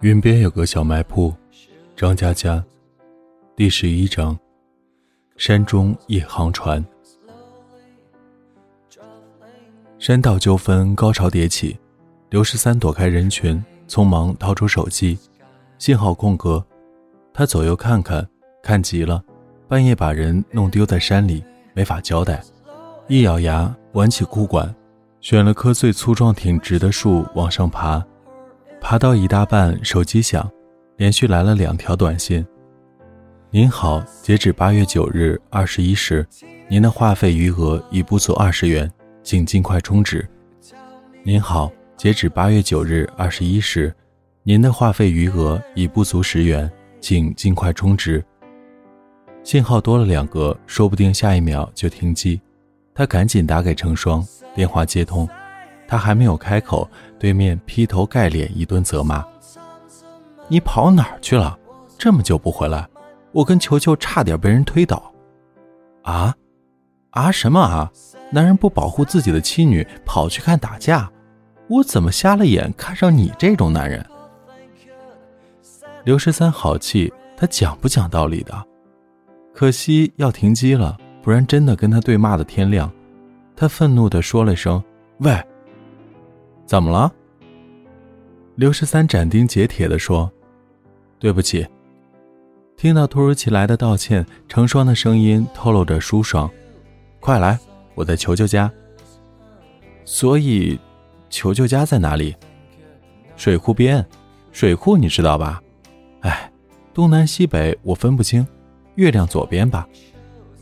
云边有个小卖铺，张佳佳，第十一章。山中一航船，山道纠纷高潮迭起。刘十三躲开人群，匆忙掏出手机，信号空格。他左右看看，看急了，半夜把人弄丢在山里，没法交代。一咬牙，挽起裤管，选了棵最粗壮挺直的树往上爬。爬到一大半，手机响，连续来了两条短信：“您好，截止八月九日二十一时，您的话费余额已不足二十元，请尽快充值。”“您好，截止八月九日二十一时，您的话费余额已不足十元，请尽快充值。”信号多了两格，说不定下一秒就停机。他赶紧打给成双，电话接通。他还没有开口，对面劈头盖脸一顿责骂：“你跑哪儿去了？这么久不回来，我跟球球差点被人推倒。”“啊，啊什么啊？男人不保护自己的妻女，跑去看打架，我怎么瞎了眼看上你这种男人？”刘十三好气，他讲不讲道理的？可惜要停机了，不然真的跟他对骂的天亮。他愤怒地说了声：“喂。”怎么了？刘十三斩钉截铁地说：“对不起。”听到突如其来的道歉，成双的声音透露着舒爽。“快来，我在球球家。”所以，球球家在哪里？水库边。水库你知道吧？哎，东南西北我分不清。月亮左边吧。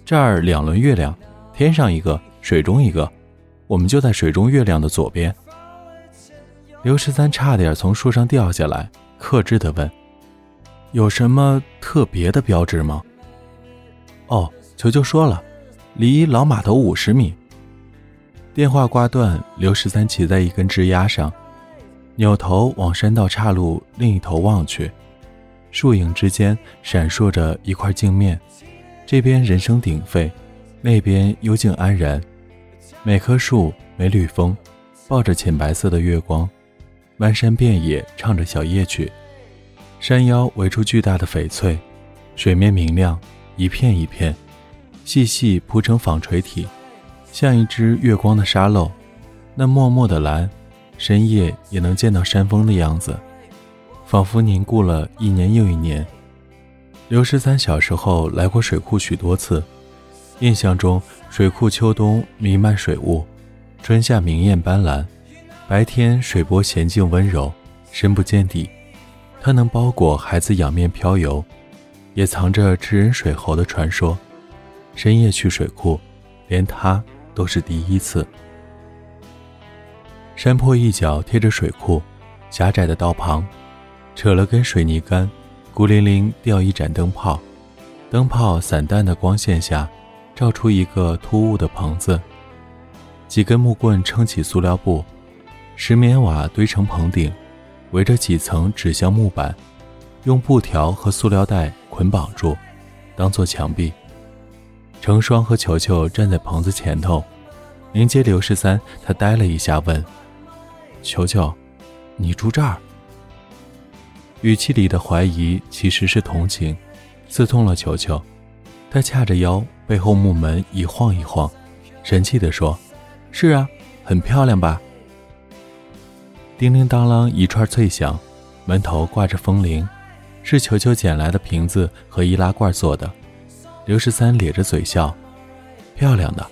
这儿两轮月亮，天上一个，水中一个。我们就在水中月亮的左边。刘十三差点从树上掉下来，克制地问：“有什么特别的标志吗？”“哦，球球说了，离老码头五十米。”电话挂断，刘十三骑在一根枝丫上，扭头往山道岔路另一头望去，树影之间闪烁着一块镜面，这边人声鼎沸，那边幽静安然，每棵树、每缕风，抱着浅白色的月光。漫山遍野唱着小夜曲，山腰围出巨大的翡翠，水面明亮，一片一片，细细铺成纺锤体，像一只月光的沙漏。那默默的蓝，深夜也能见到山峰的样子，仿佛凝固了一年又一年。刘十三小时候来过水库许多次，印象中水库秋冬弥漫水雾，春夏明艳斑斓。白天水波娴静温柔，深不见底，它能包裹孩子仰面漂游，也藏着吃人水猴的传说。深夜去水库，连他都是第一次。山坡一角贴着水库，狭窄的道旁，扯了根水泥杆，孤零零吊一盏灯泡，灯泡散淡的光线下，照出一个突兀的棚子，几根木棍撑起塑料布。石棉瓦堆成棚顶，围着几层纸箱木板，用布条和塑料袋捆绑住，当做墙壁。成双和球球站在棚子前头，迎接刘十三。他呆了一下，问：“球球，你住这儿？”语气里的怀疑其实是同情，刺痛了球球。他掐着腰，背后木门一晃一晃，神气地说：“是啊，很漂亮吧？”叮铃当啷一串脆响，门头挂着风铃，是球球捡来的瓶子和易拉罐做的。刘十三咧着嘴笑，漂亮的。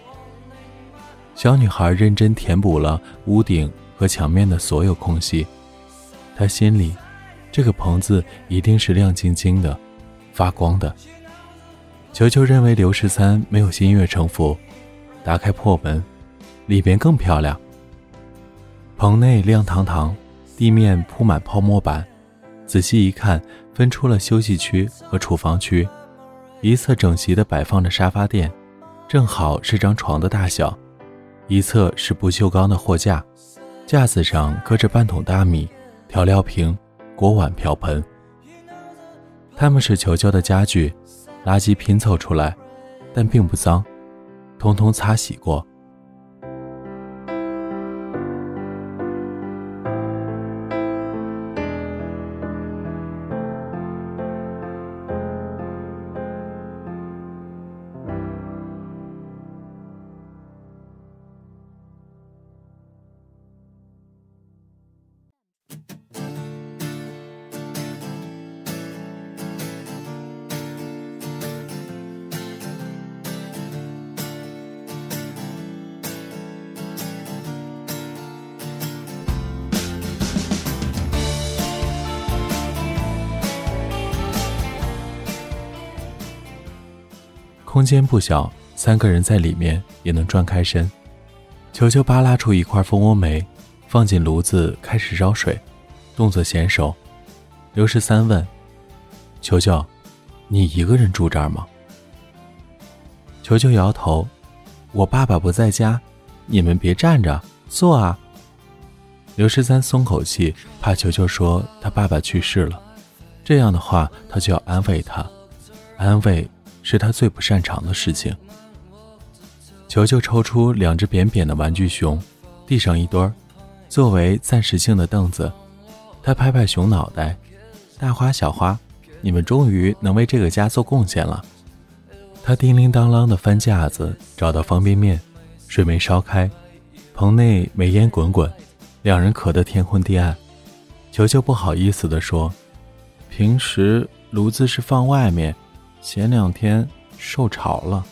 小女孩认真填补了屋顶和墙面的所有空隙，她心里，这个棚子一定是亮晶晶的，发光的。球球认为刘十三没有心悦诚服，打开破门，里边更漂亮。棚内亮堂堂，地面铺满泡沫板，仔细一看，分出了休息区和厨房区。一侧整齐地摆放着沙发垫，正好是张床的大小；一侧是不锈钢的货架，架子上搁着半桶大米、调料瓶、锅碗瓢盆。他们是球球的家具，垃圾拼凑出来，但并不脏，通通擦洗过。空间不小，三个人在里面也能转开身。球球扒拉出一块蜂窝煤，放进炉子开始烧水，动作娴熟。刘十三问：“球球，你一个人住这儿吗？”球球摇头：“我爸爸不在家，你们别站着，坐啊。”刘十三松口气，怕球球说他爸爸去世了，这样的话他就要安慰他，安慰是他最不擅长的事情。球球抽出两只扁扁的玩具熊，地上一堆儿，作为暂时性的凳子。他拍拍熊脑袋：“大花小花，你们终于能为这个家做贡献了。”他叮铃当啷的翻架子，找到方便面，水没烧开，棚内煤烟滚滚。两人渴得天昏地暗，球球不好意思地说：“平时炉子是放外面，前两天受潮了。”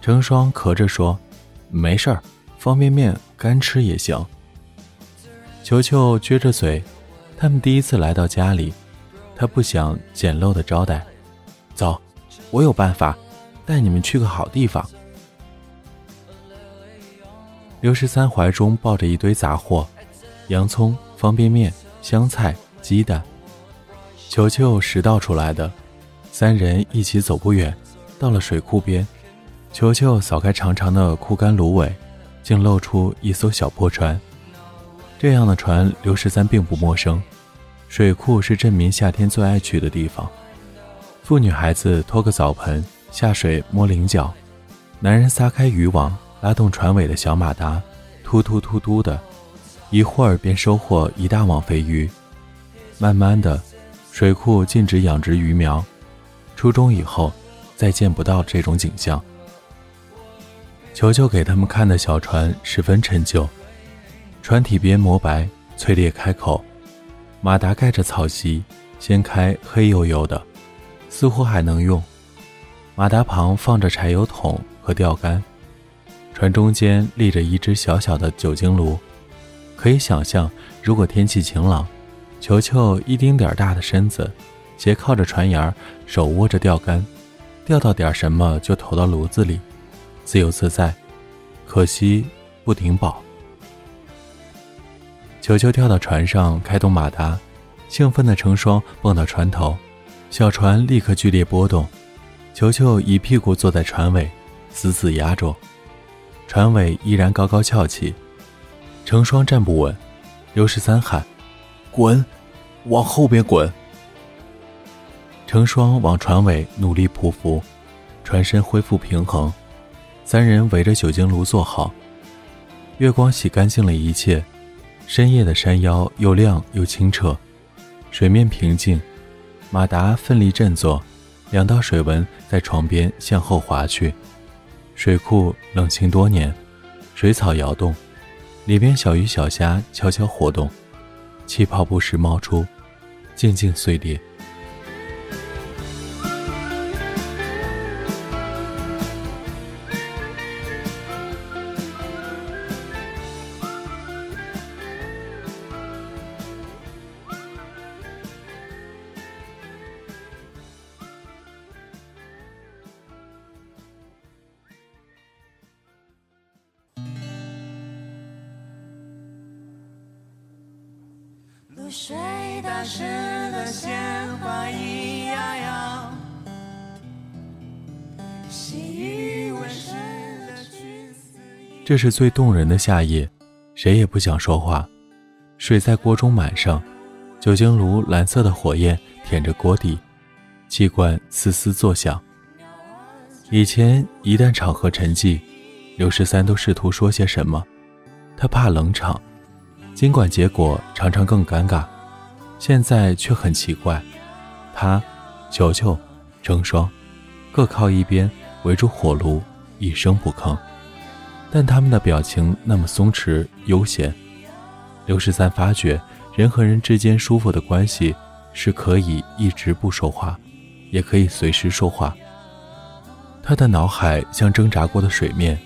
成双咳着说：“没事儿，方便面干吃也行。”球球撅着嘴，他们第一次来到家里，他不想简陋的招待。走，我有办法，带你们去个好地方。刘十三怀中抱着一堆杂货，洋葱、方便面、香菜、鸡蛋。球球拾到出来的，三人一起走不远，到了水库边。球球扫开长长的枯干芦苇，竟露出一艘小破船。这样的船，刘十三并不陌生。水库是镇民夏天最爱去的地方。妇女孩子拖个澡盆下水摸菱角，男人撒开渔网。拉动船尾的小马达，突突突突的，一会儿便收获一大网肥鱼。慢慢的，水库禁止养殖鱼苗。初中以后，再见不到这种景象。球球给他们看的小船十分陈旧，船体边磨白，脆裂开口，马达盖着草席，掀开黑黝黝的，似乎还能用。马达旁放着柴油桶和钓竿。船中间立着一只小小的酒精炉，可以想象，如果天气晴朗，球球一丁点儿大的身子，斜靠着船沿儿，手握着钓竿，钓到点什么就投到炉子里，自由自在。可惜不顶饱。球球跳到船上，开动马达，兴奋的成双蹦到船头，小船立刻剧烈波动，球球一屁股坐在船尾，死死压着。船尾依然高高翘起，成双站不稳。刘十三喊：“滚，往后边滚！”成双往船尾努力匍匐，船身恢复平衡。三人围着酒精炉坐好，月光洗干净了一切。深夜的山腰又亮又清澈，水面平静。马达奋力振作，两道水纹在床边向后滑去。水库冷清多年，水草摇动，里边小鱼小虾悄悄活动，气泡不时冒出，静静碎裂。这是最动人的夏夜，谁也不想说话。水在锅中满上，酒精炉蓝色的火焰舔着锅底，气罐嘶嘶作响。以前一旦场合沉寂，刘十三都试图说些什么，他怕冷场。尽管结果常常更尴尬，现在却很奇怪。他、球球、成双，各靠一边围住火炉，一声不吭。但他们的表情那么松弛悠闲。刘十三发觉，人和人之间舒服的关系是可以一直不说话，也可以随时说话。他的脑海像挣扎过的水面，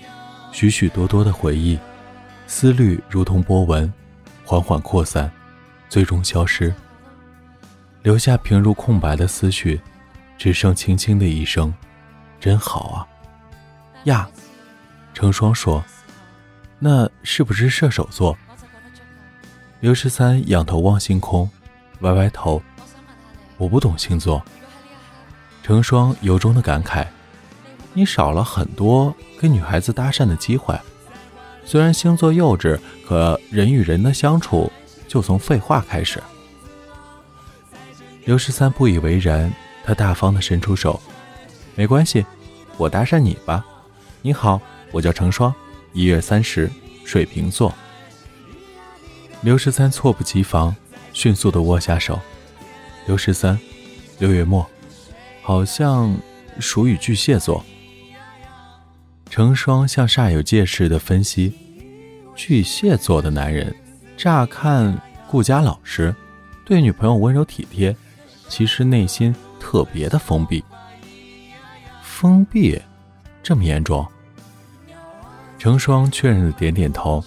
许许多多的回忆，思虑如同波纹。缓缓扩散，最终消失，留下平如空白的思绪，只剩轻轻的一声：“真好啊。呀，成双说：“那是不是射手座？”刘十三仰头望星空，歪歪头：“我不懂星座。”成双由衷的感慨：“你少了很多跟女孩子搭讪的机会。虽然星座幼稚，可人与人的相处就从废话开始。”刘十三不以为然，他大方的伸出手：“没关系，我搭讪你吧。你好，我叫成双，一月三十，水瓶座。”刘十三猝不及防，迅速的握下手。刘十三，六月末，好像属于巨蟹座。成双像煞有介事的分析：巨蟹座的男人，乍看顾家老实，对女朋友温柔体贴。其实内心特别的封闭，封闭，这么严重？成双确认的点点头。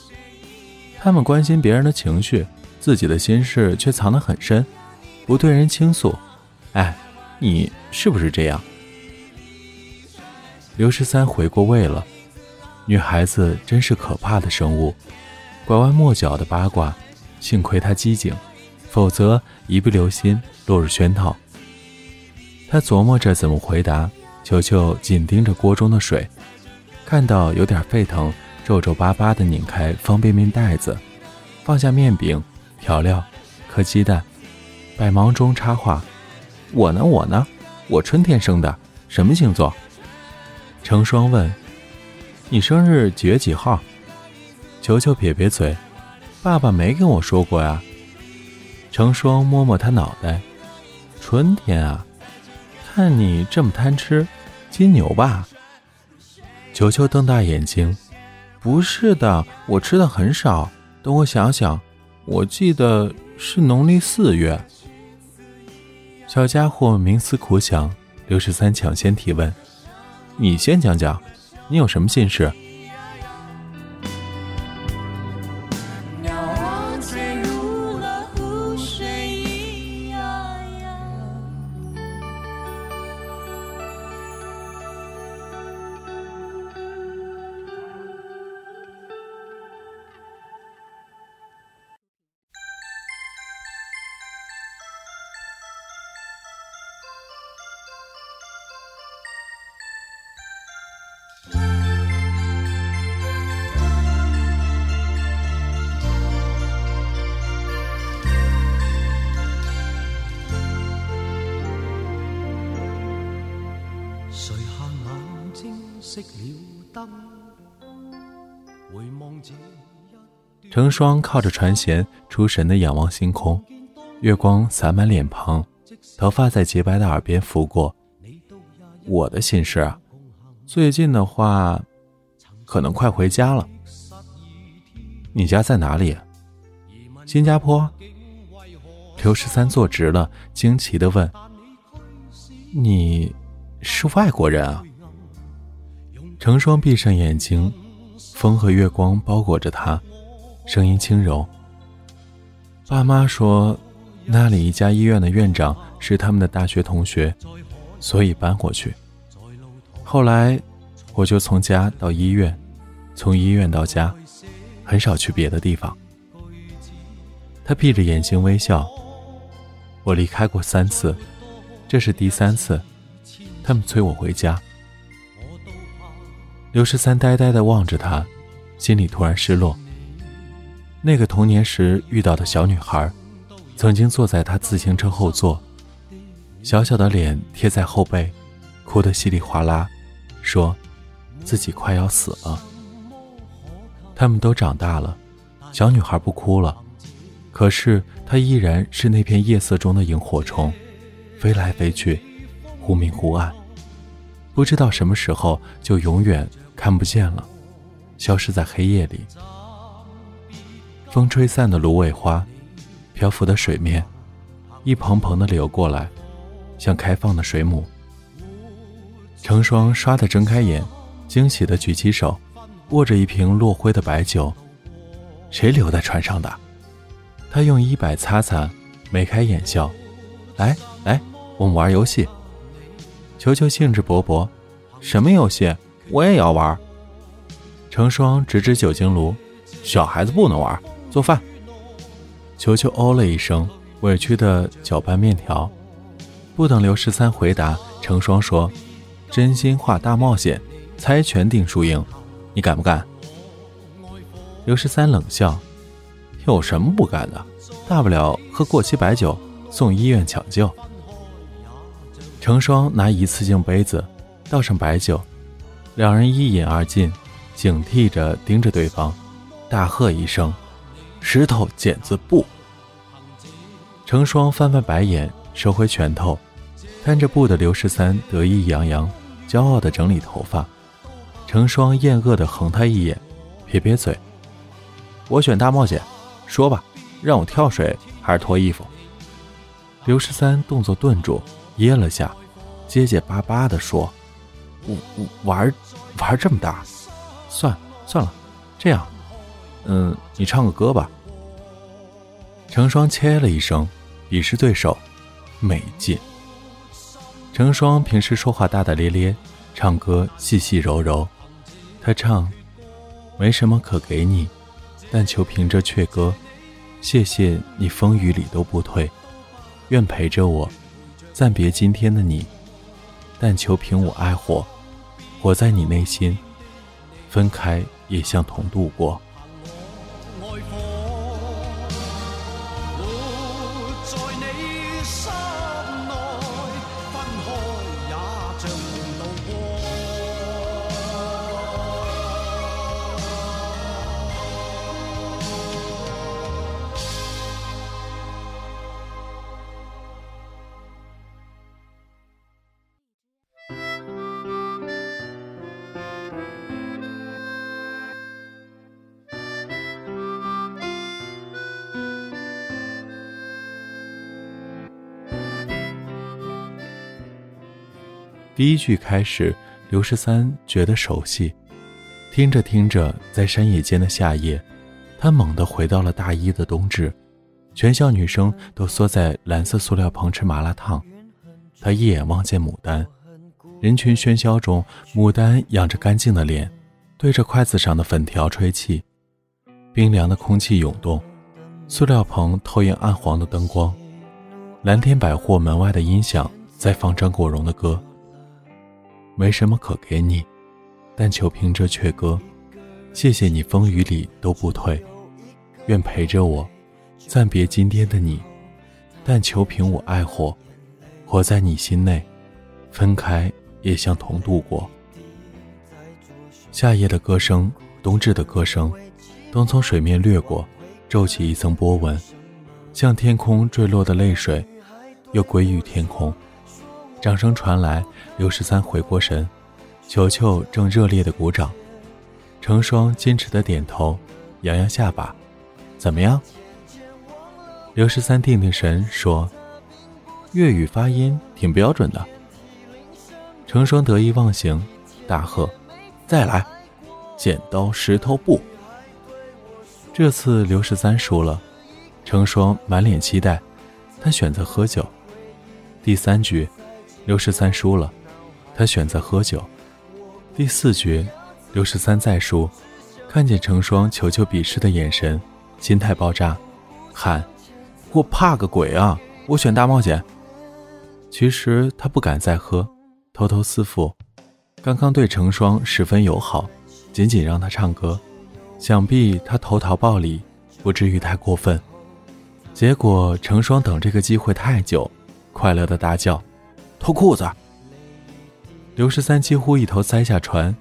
他们关心别人的情绪，自己的心事却藏得很深，不对人倾诉。哎，你是不是这样？刘十三回过味了，女孩子真是可怕的生物，拐弯抹角的八卦，幸亏她机警。否则，一不留心落入圈套。他琢磨着怎么回答，球球紧盯着锅中的水，看到有点沸腾，皱皱巴巴地拧开方便面袋子，放下面饼、调料、颗鸡蛋，百忙中插话：“我呢，我呢，我春天生的，什么星座？”成双问：“你生日几月几号？”球球撇撇嘴：“爸爸没跟我说过呀。”成双摸摸他脑袋，春天啊，看你这么贪吃，金牛吧？球球瞪大眼睛，不是的，我吃的很少。等我想想，我记得是农历四月。小家伙冥思苦想，刘十三抢先提问：“你先讲讲，你有什么心事？”成双靠着船舷，出神的仰望星空，月光洒满脸庞，头发在洁白的耳边拂过。我的心事啊，最近的话，可能快回家了。你家在哪里？新加坡。刘十三坐直了，惊奇的问：“你是外国人啊？”成双闭上眼睛，风和月光包裹着他。声音轻柔。爸妈说，那里一家医院的院长是他们的大学同学，所以搬过去。后来，我就从家到医院，从医院到家，很少去别的地方。他闭着眼睛微笑。我离开过三次，这是第三次，他们催我回家。刘十三呆呆地望着他，心里突然失落。那个童年时遇到的小女孩，曾经坐在他自行车后座，小小的脸贴在后背，哭得稀里哗啦，说自己快要死了。他们都长大了，小女孩不哭了，可是她依然是那片夜色中的萤火虫，飞来飞去，忽明忽暗，不知道什么时候就永远看不见了，消失在黑夜里。风吹散的芦苇花，漂浮的水面，一蓬蓬的流过来，像开放的水母。成双唰的睁开眼，惊喜的举起手，握着一瓶落灰的白酒。谁留在船上的？他用衣摆擦擦，眉开眼笑。来来，我们玩游戏。球球兴致勃勃，什么游戏？我也要玩。成双指指酒精炉，小孩子不能玩。做饭。球球哦了一声，委屈的搅拌面条。不等刘十三回答，成双说：“真心话大冒险，猜拳定输赢，你敢不敢？”刘十三冷笑：“有什么不敢的？大不了喝过期白酒，送医院抢救。”成双拿一次性杯子倒上白酒，两人一饮而尽，警惕着盯着对方，大喝一声：“石头剪子布！”成双翻翻白眼，收回拳头，摊着布的刘十三得意洋洋，骄傲地整理头发。成双厌恶地横他一眼，撇撇嘴：“我选大冒险，说吧，让我跳水还是脱衣服？”刘十三动作顿住。噎了下，结结巴巴地说：“我我玩玩这么大，算算了，这样，嗯，你唱个歌吧。”成双切了一声，鄙视对手，没劲。成双平时说话大大咧咧，唱歌细细柔柔。他唱：“没什么可给你，但求凭着阙歌，谢谢你风雨里都不退，愿陪着我。”暂别今天的你，但求凭我爱火，活在你内心。分开也像同度过。第一句开始，刘十三觉得熟悉，听着听着，在山野间的夏夜，他猛地回到了大一的冬至，全校女生都缩在蓝色塑料棚吃麻辣烫。他一眼望见牡丹，人群喧嚣中，牡丹仰着干净的脸，对着筷子上的粉条吹气，冰凉的空气涌动，塑料棚投影暗黄的灯光，蓝天百货门外的音响在放张国荣的歌。没什么可给你，但求凭这阙歌，谢谢你风雨里都不退，愿陪着我，暂别今天的你，但求凭我爱火，活在你心内，分开也像同度过。夏夜的歌声，冬至的歌声，都从水面掠过，皱起一层波纹，像天空坠落的泪水，又归于天空。掌声传来，刘十三回过神，球球正热烈的鼓掌，成双矜持的点头，扬扬下巴，怎么样？刘十三定定神说：“粤语发音挺标准的。”成双得意忘形，大喝：“再来！剪刀石头布！”这次刘十三输了，成双满脸期待，他选择喝酒。第三局。刘十三输了，他选择喝酒。第四局，刘十三再输，看见成双求求鄙视的眼神，心态爆炸，喊：“我怕个鬼啊！我选大冒险。”其实他不敢再喝，偷偷私赴。刚刚对成双十分友好，仅仅让他唱歌，想必他投桃报李，不至于太过分。结果成双等这个机会太久，快乐的大叫。脱裤子！刘十三几乎一头栽下船，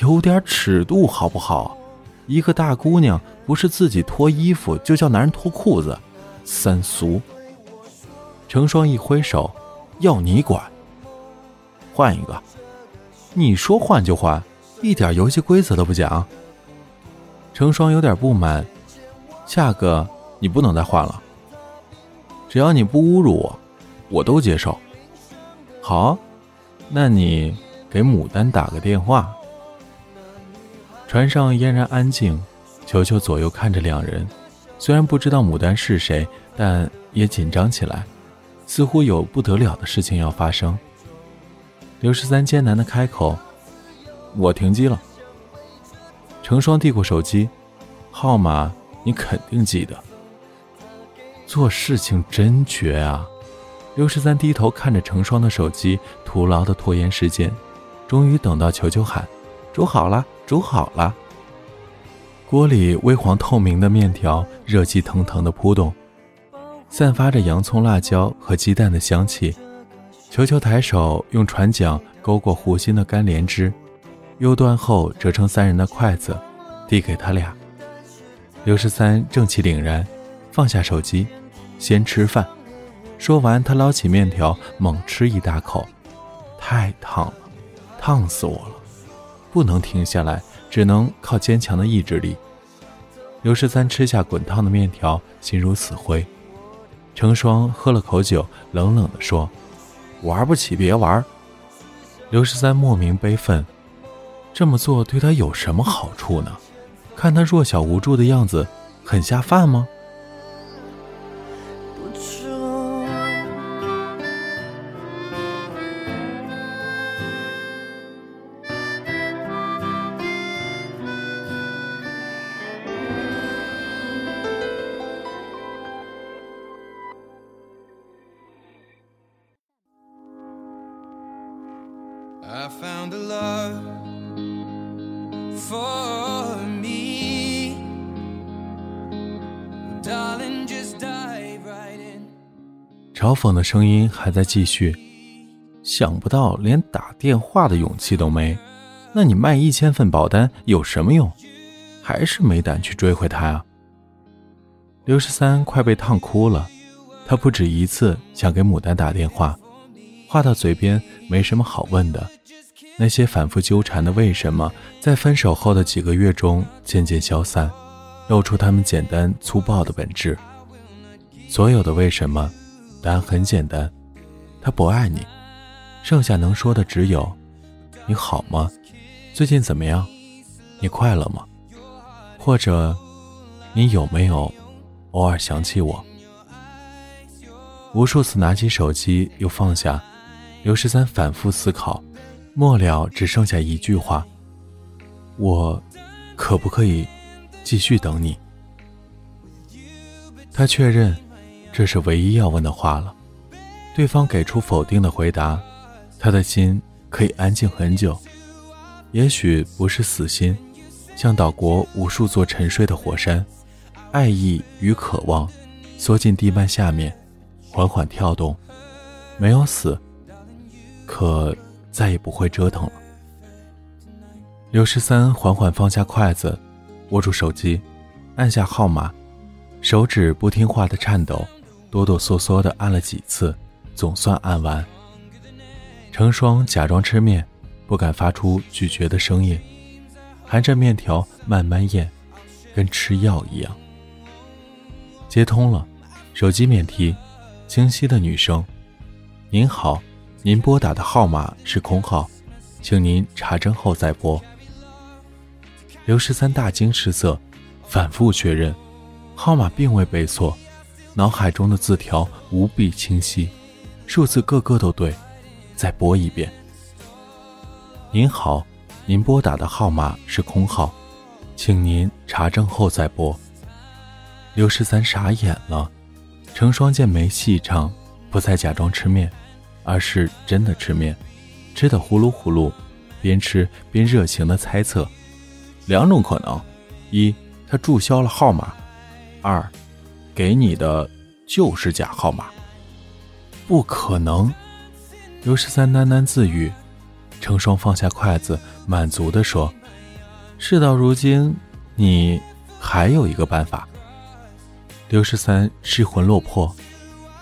有点尺度好不好？一个大姑娘不是自己脱衣服，就叫男人脱裤子，三俗！成双一挥手，要你管！换一个！你说换就换，一点游戏规则都不讲。成双有点不满，下个你不能再换了。只要你不侮辱我，我都接受。好，那你给牡丹打个电话。船上嫣然安静，球球左右看着两人，虽然不知道牡丹是谁，但也紧张起来，似乎有不得了的事情要发生。刘十三艰难的开口：“我停机了。成双递过手机，号码你肯定记得。做事情真绝啊！刘十三低头看着成双的手机，徒劳的拖延时间，终于等到球球喊：“煮好了，煮好了。”锅里微黄透明的面条热气腾腾的扑动，散发着洋葱、辣椒和鸡蛋的香气。球球抬手用船桨勾过湖心的干莲枝。又端后折成三人的筷子，递给他俩。刘十三正气凛然，放下手机，先吃饭。说完，他捞起面条，猛吃一大口。太烫了，烫死我了！不能停下来，只能靠坚强的意志力。刘十三吃下滚烫的面条，心如死灰。成双喝了口酒，冷冷地说：“玩不起，别玩。”刘十三莫名悲愤。这么做对他有什么好处呢？看他弱小无助的样子，很下饭吗？For me 嘲讽的声音还在继续。想不到连打电话的勇气都没，那你卖一千份保单有什么用？还是没胆去追回他呀？刘十三快被烫哭了，他不止一次想给牡丹打电话，话到嘴边没什么好问的。那些反复纠缠的为什么，在分手后的几个月中渐渐消散，露出他们简单粗暴的本质。所有的为什么。答案很简单，他不爱你，剩下能说的只有：你好吗？最近怎么样？你快乐吗？或者，你有没有偶尔想起我？无数次拿起手机又放下，刘十三反复思考，末了只剩下一句话：我可不可以继续等你？他确认。这是唯一要问的话了。对方给出否定的回答，他的心可以安静很久。也许不是死心，像岛国无数座沉睡的火山，爱意与渴望缩进地幔下面，缓缓跳动，没有死，可再也不会折腾了。刘十三缓缓放下筷子，握住手机，按下号码，手指不听话的颤抖。哆哆嗦嗦的按了几次，总算按完。成双假装吃面，不敢发出咀嚼的声音，含着面条慢慢咽，跟吃药一样。接通了，手机免提，清晰的女声：“您好，您拨打的号码是空号，请您查证后再拨。”刘十三大惊失色，反复确认，号码并未背错。脑海中的字条无比清晰，数字个个都对。再拨一遍。您好，您拨打的号码是空号，请您查证后再拨。刘十三傻眼了。成双见没戏唱，不再假装吃面，而是真的吃面，吃的呼噜呼噜，边吃边热情的猜测。两种可能：一，他注销了号码；二。给你的就是假号码，不可能。刘十三喃喃自语。成双放下筷子，满足地说：“事到如今，你还有一个办法。”刘十三失魂落魄，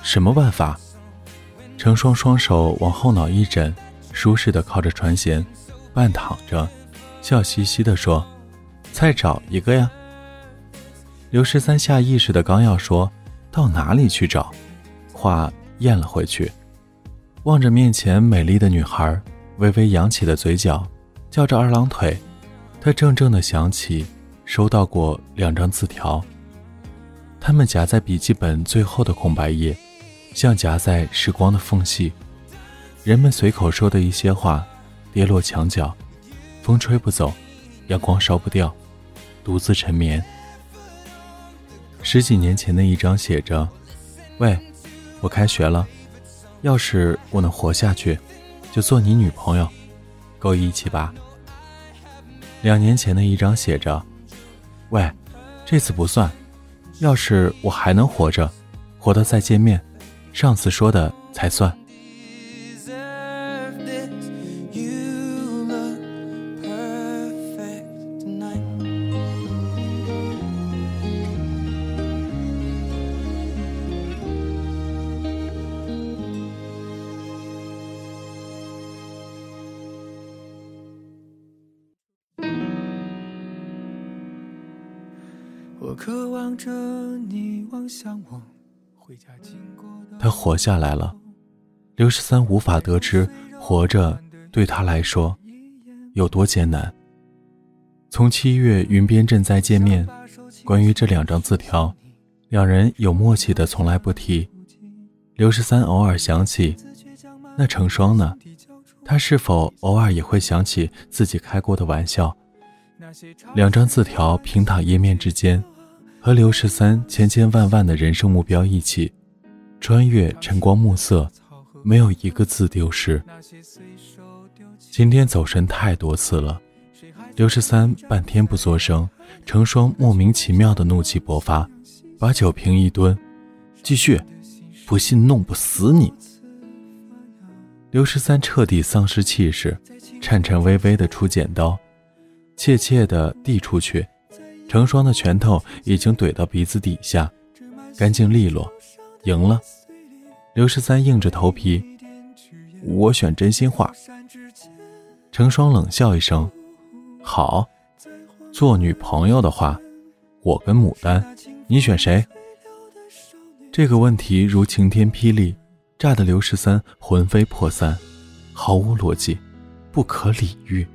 什么办法？成双双手往后脑一枕，舒适的靠着船舷，半躺着，笑嘻嘻地说：“再找一个呀。”刘十三下意识的刚要说到哪里去找，话咽了回去，望着面前美丽的女孩，微微扬起的嘴角，叫着二郎腿，他怔怔的想起收到过两张字条，他们夹在笔记本最后的空白页，像夹在时光的缝隙，人们随口说的一些话，跌落墙角，风吹不走，阳光烧不掉，独自沉眠。十几年前的一张写着：“喂，我开学了，要是我能活下去，就做你女朋友，够义气吧？”两年前的一张写着：“喂，这次不算，要是我还能活着，活到再见面，上次说的才算。”我渴望着你望向我他活下来了。刘十三无法得知活着对他来说有多艰难。从七月云边镇再见面，关于这两张字条，两人有默契的从来不提。刘十三偶尔想起，那成双呢？他是否偶尔也会想起自己开过的玩笑？两张字条平躺页面之间。和刘十三千千万万的人生目标一起，穿越晨光暮色，没有一个字丢失。今天走神太多次了，刘十三半天不作声，成双莫名其妙的怒气勃发，把酒瓶一蹲，继续，不信弄不死你。刘十三彻底丧失气势，颤颤巍巍的出剪刀，怯怯的递出去。成双的拳头已经怼到鼻子底下，干净利落，赢了。刘十三硬着头皮，我选真心话。成双冷笑一声，好，做女朋友的话，我跟牡丹，你选谁？这个问题如晴天霹雳，炸得刘十三魂飞魄散，毫无逻辑，不可理喻。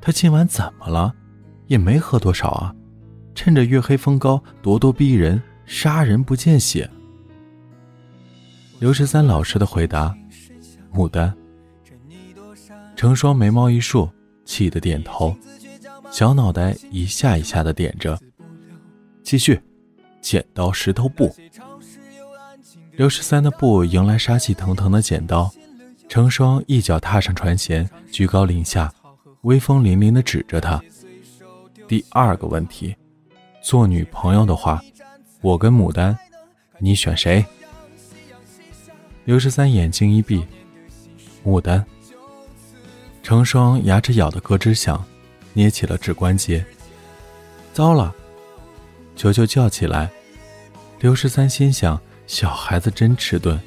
他今晚怎么了？也没喝多少啊。趁着月黑风高，咄咄逼人，杀人不见血。刘十三老实的回答：“牡丹。”成双眉毛一竖，气得点头，小脑袋一下一下的点着。继续，剪刀石头布。刘十三的布迎来杀气腾腾的剪刀，成双一脚踏上船舷，居高临下，威风凛凛的指着他。第二个问题。做女朋友的话，我跟牡丹，你选谁？刘十三眼睛一闭，牡丹。成双牙齿咬得咯吱响，捏起了指关节。糟了！球球叫起来。刘十三心想：小孩子真迟钝，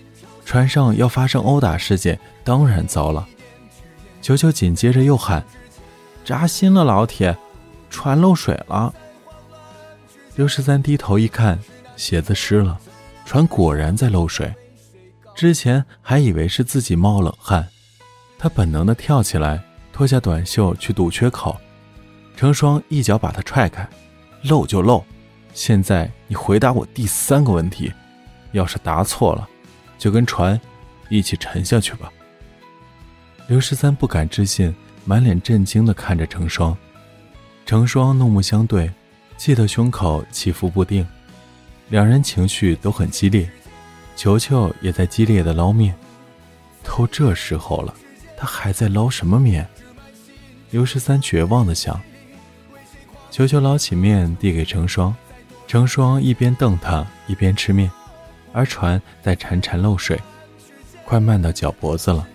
船上要发生殴打事件，当然糟了。球球紧接着又喊：“扎心了，老铁，船漏水了。”刘十三低头一看，鞋子湿了，船果然在漏水。之前还以为是自己冒冷汗，他本能的跳起来，脱下短袖去堵缺口。成双一脚把他踹开，漏就漏，现在你回答我第三个问题，要是答错了，就跟船一起沉下去吧。刘十三不敢置信，满脸震惊的看着成双，成双怒目相对。气得胸口起伏不定，两人情绪都很激烈，球球也在激烈的捞面。都这时候了，他还在捞什么面？刘十三绝望的想。球球捞起面递给成双，成双一边瞪他一边吃面，而船在潺潺漏水，快漫到脚脖子了。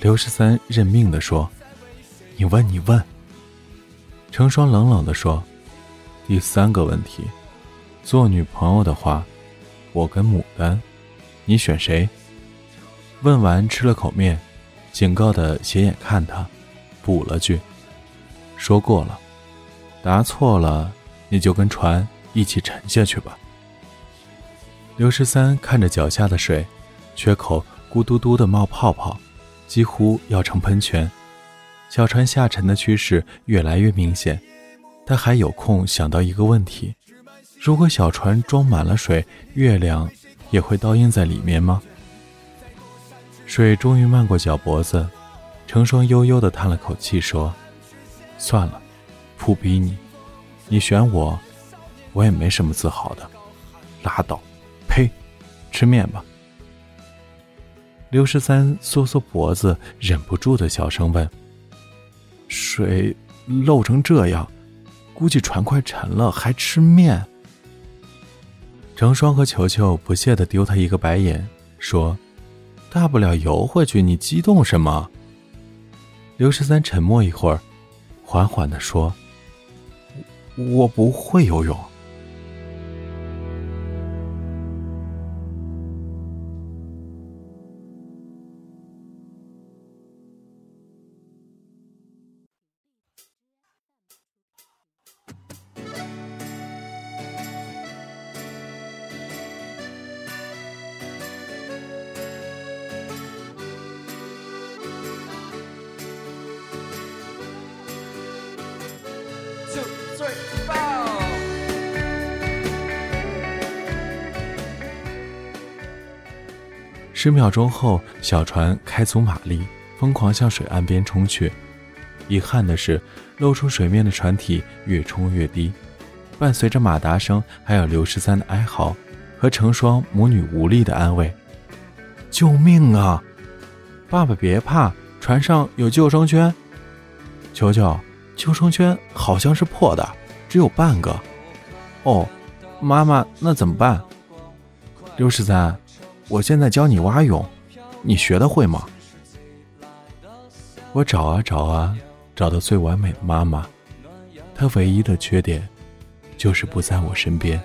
刘十三认命的说：“你问，你问。”成双冷冷的说。第三个问题，做女朋友的话，我跟牡丹，你选谁？问完吃了口面，警告的斜眼看他，补了句：“说过了，答错了你就跟船一起沉下去吧。”刘十三看着脚下的水，缺口咕嘟嘟的冒泡泡，几乎要成喷泉，小船下沉的趋势越来越明显。他还有空想到一个问题：如果小船装满了水，月亮也会倒映在里面吗？水终于漫过脚脖子，成双悠悠地叹了口气说：“算了，不逼你，你选我，我也没什么自豪的，拉倒，呸，吃面吧。刘十三缩缩脖子，忍不住的小声问：“水漏成这样，估计船快沉了，还吃面？”成双和球球不屑的丢他一个白眼，说：“大不了游回去，你激动什么？”刘十三沉默一会儿，缓缓的说：“我不会游泳。”十秒钟后，小船开足马力，疯狂向水岸边冲去。遗憾的是，露出水面的船体越冲越低，伴随着马达声，还有刘十三的哀嚎和成双母女无力的安慰：“救命啊！爸爸别怕，船上有救生圈。球球，救生圈好像是破的，只有半个。哦，妈妈，那怎么办？刘十三。”我现在教你蛙泳，你学得会吗？我找啊找啊，找到最完美的妈妈，她唯一的缺点就是不在我身边。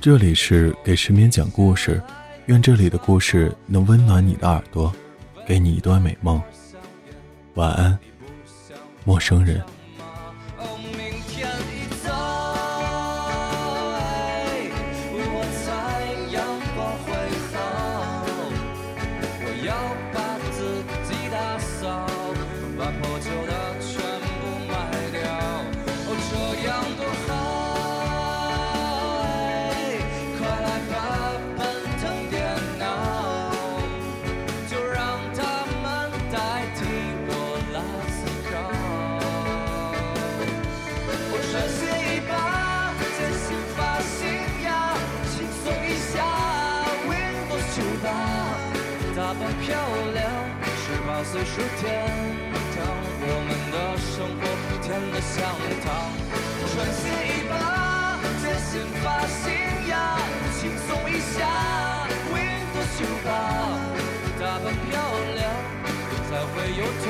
这里是给失眠讲故事，愿这里的故事能温暖你的耳朵，给你一段美梦。晚安，陌生人。活甜得像糖。穿鞋一把，剪新发型呀，轻松一下，Windows 九八，打扮漂亮，才会有痛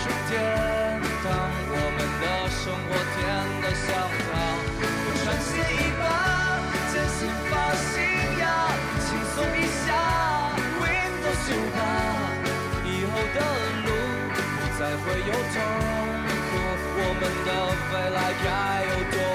是天堂，我们的生活甜得像糖。我穿鞋一把，剪新发型呀，轻松一下，Windows 九八，以后的路不再会有痛苦，我们的未来该有多。